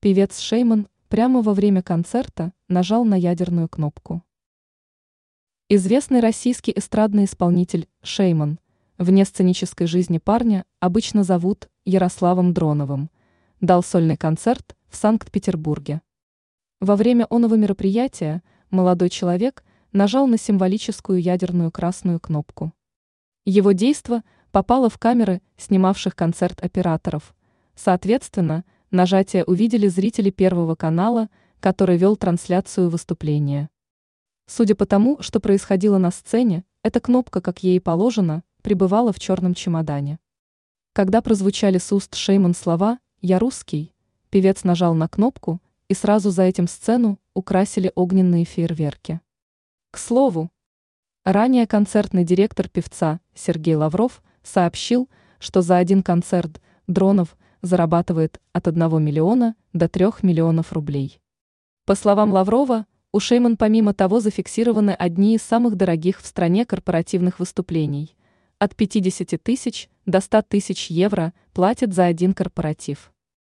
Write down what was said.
Певец Шейман прямо во время концерта нажал на ядерную кнопку. Известный российский эстрадный исполнитель Шейман вне сценической жизни парня обычно зовут Ярославом Дроновым, дал сольный концерт в Санкт-Петербурге. Во время оного мероприятия молодой человек нажал на символическую ядерную красную кнопку. Его действо попало в камеры снимавших концерт операторов. Соответственно, нажатие увидели зрители Первого канала, который вел трансляцию выступления. Судя по тому, что происходило на сцене, эта кнопка, как ей положено, пребывала в черном чемодане. Когда прозвучали с уст Шейман слова «Я русский», певец нажал на кнопку, и сразу за этим сцену украсили огненные фейерверки. К слову, ранее концертный директор певца Сергей Лавров сообщил, что за один концерт Дронов зарабатывает от 1 миллиона до 3 миллионов рублей. По словам Лаврова, у Шейман помимо того зафиксированы одни из самых дорогих в стране корпоративных выступлений. От 50 тысяч до 100 тысяч евро платят за один корпоратив.